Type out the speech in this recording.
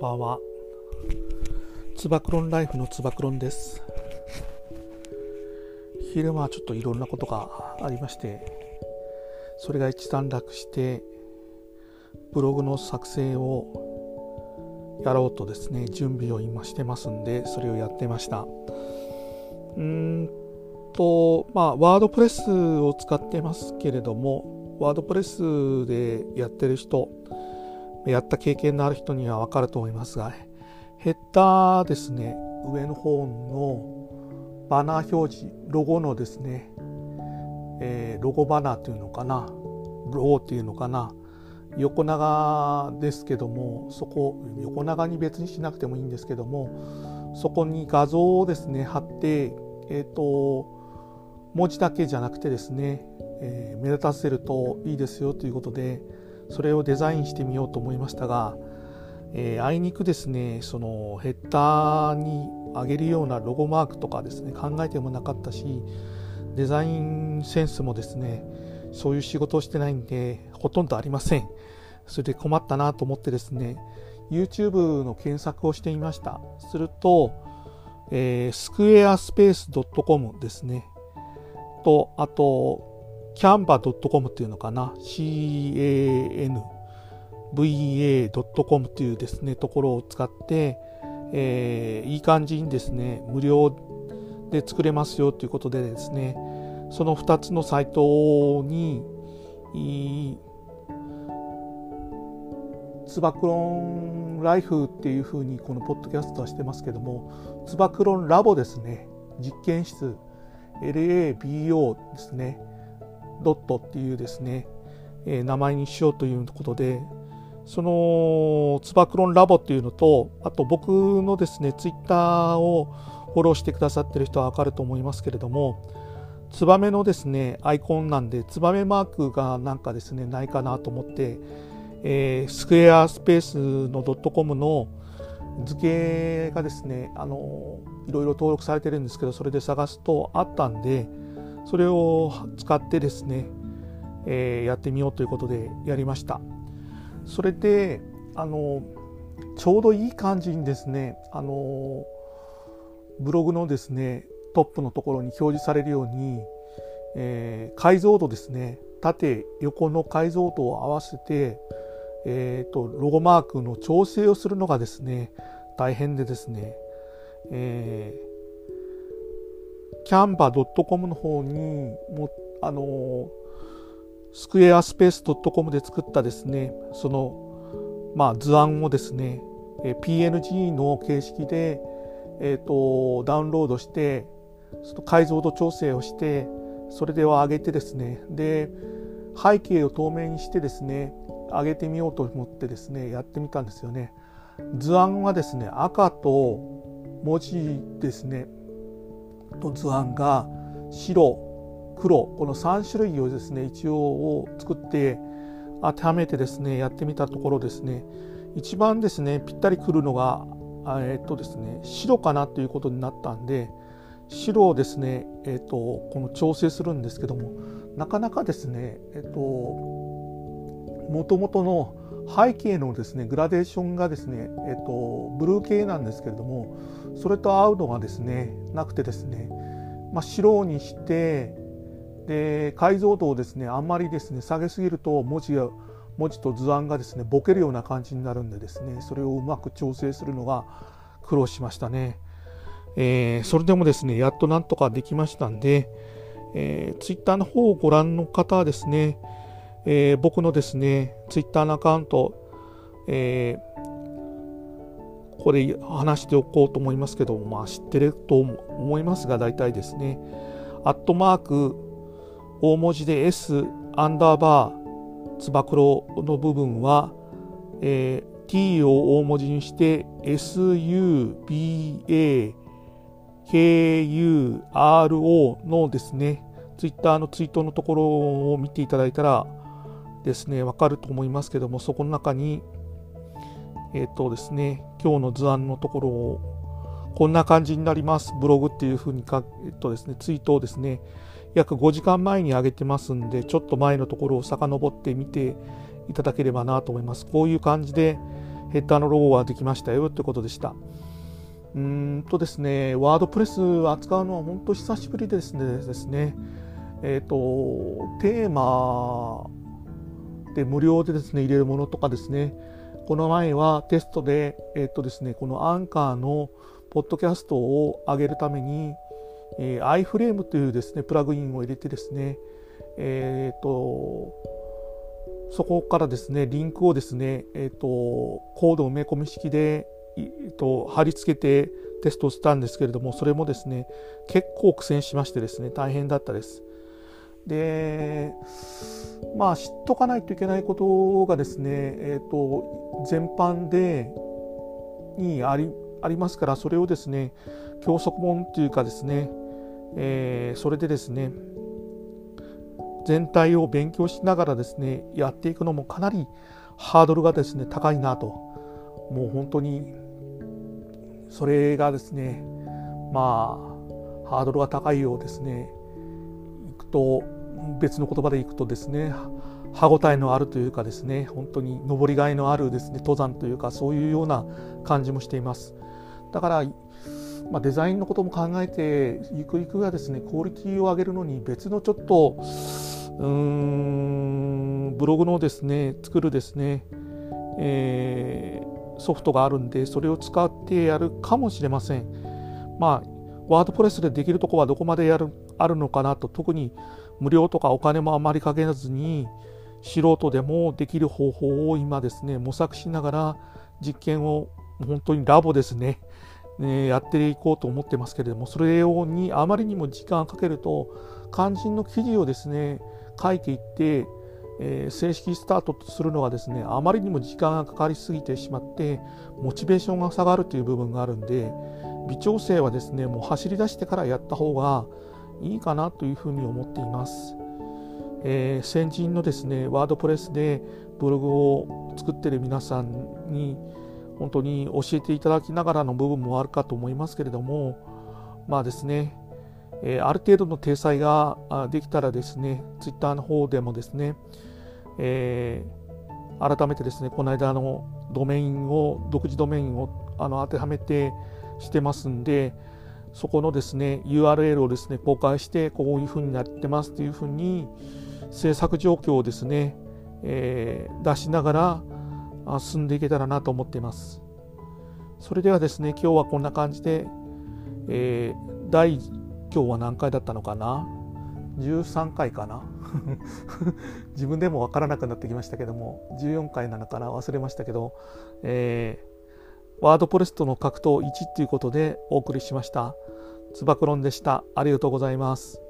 ばんは。つばクロンライフのつばクロンです。昼間はちょっといろんなことがありまして、それが一段落して、ブログの作成をやろうとですね、準備を今してますんで、それをやってました。うーんと、まあ、ワードプレスを使ってますけれども、ワードプレスでやってる人、やった経験のある人には分かると思いますが、ヘッダーですね、上の方のバナー表示、ロゴのですね、えー、ロゴバナーというのかな、ロゴっていうのかな、横長ですけども、そこ、横長に別にしなくてもいいんですけども、そこに画像をですね、貼って、えっ、ー、と、文字だけじゃなくてですね、えー、目立たせるといいですよということで、それをデザインしてみようと思いましたが、えー、あいにくですねそのヘッダーに上げるようなロゴマークとかですね考えてもなかったしデザインセンスもですねそういう仕事をしてないんでほとんどありません。それで困ったなと思ってですね YouTube の検索をしてみました。すると、えー、スクエアスペース .com ですね。とあと canva.com っていうのかな？Canva.com っていうですねところを使って、えー、いい感じにですね無料で作れますよということでですねその2つのサイトにつばクロンライフっていうふうにこのポッドキャストはしてますけどもつばクロンラボですね実験室 LABO ですねドットっていうですね、えー、名前にしようということで、そのつばクロンラボっていうのと、あと僕のですね、ツイッターをフォローしてくださってる人はわかると思いますけれども、ツバメのですね、アイコンなんで、ツバメマークがなんかですね、ないかなと思って、えー、スクエアスペースのドットコムの図形がですね、あの、いろいろ登録されてるんですけど、それで探すとあったんで、それを使ってですね、えー、やってみようということでやりました。それであのちょうどいい感じにですねあのブログのですねトップのところに表示されるように、えー、解像度ですね縦横の解像度を合わせて、えーと、ロゴマークの調整をするのがですね大変でですね、えーキャンバ .com の方にもあのスクエアスペース .com で作ったですねその、まあ、図案をですね PNG の形式で、えーと、ダウンロードしてその解像度調整をしてそれでは上げてですねで背景を透明にしてですね上げてみようと思ってですねやってみたんですよね。図案はですね赤と文字ですねと図案が白黒この3種類をですね一応を作って当てはめてですねやってみたところですね一番ですねぴったりくるのがえっとですね白かなということになったんで白をですねえっとこの調整するんですけどもなかなかですねえっともともとの背景のですねグラデーションがですね、えっと、ブルー系なんですけれどもそれと合うのがですねなくてですね、まあ、白にしてで解像度をですねあんまりですね下げすぎると文字や文字と図案がですねボケるような感じになるんでですねそれをうまく調整するのが苦労しましたね。えー、それでもですねやっとなんとかできましたんで、えー、ツイッターの方をご覧の方はですね、えー、僕のですねツイッターのアカウント、えー、ここで話しておこうと思いますけど、まあ、知ってると思いますが、大体ですね、アットマーク、大文字で S アンダーバー、つば九郎の部分は、えー、t を大文字にして SUBAKURO のですね、ツイッターのツイートのところを見ていただいたらですね、わかると思いますけども、そこの中にえっ、ー、とですね、今日の図案のところを、こんな感じになります。ブログっていうふうにか、えっとですね、ツイートをですね、約5時間前に上げてますんで、ちょっと前のところを遡ってみていただければなと思います。こういう感じで、ヘッダーのロゴができましたよということでした。うーんとですね、ワードプレス扱うのは本当久しぶりでですね、ですねえっ、ー、と、テーマで無料でですね、入れるものとかですね、この前はテストで、えっ、とですね、このアンカーのポッドキャストを上げるために、えー、iFrame というですね、プラグインを入れてですね、えっ、ー、と、そこからですね、リンクをですね、えっ、ー、と、コード埋め込み式で、えー、と貼り付けてテストしたんですけれども、それもですね、結構苦戦しましてですね、大変だったです。で、まあ、知っとかないといけないことがですね、え、ー、と、全般で、にあり、ありますから、それをですね、教則本というかですね、えー、それでですね、全体を勉強しながらですねやっていくのもかなりハードルがですね高いなと。もう本当にそれがですねまあハードルが高いようですねと別の言葉でいくとですね歯ごたえのあるというかですね本当に登りがいのあるですね登山というかそういうような感じもしています。だからまあ、デザインのことも考えてゆくゆくはですねクオリティを上げるのに別のちょっとうーんブログのですね作るですね、えー、ソフトがあるんでそれを使ってやるかもしれません。まあワードプレスでできるとこはどこまでやるあるのかなと特に無料とかお金もあまりかけずに素人でもできる方法を今ですね模索しながら実験を本当にラボですねね、やっていこうと思ってますけれどもそれをにあまりにも時間をかけると肝心の記事をですね書いていって、え、正式スタートとするのがですねあまりにも時間がかかりすぎてしまってモチベーションが下がるという部分があるんで微調整はですねもう走り出してからやった方がいいかなというふうに思っています。えー、先人のですねワードプレスでブログを作ってる皆さんに本当に教えていただきながらの部分もあるかと思いますけれどもまあですね、えー、ある程度の体裁ができたらですねツイッターの方でもですね、えー、改めてですねこの間のドメインを独自ドメインをあの当てはめてしてますんでそこのですね URL をですね公開してこういうふうになってますというふうに制作状況をですね、えー、出しながら進んでいけたらなと思っています。それではですね、今日はこんな感じで、えー、第、今日は何回だったのかな ?13 回かな？自分でもわからなくなってきましたけども、14回なのかな？忘れましたけど、えー、ワードプレストの格闘1ということでお送りしました。つば九論でした。ありがとうございます。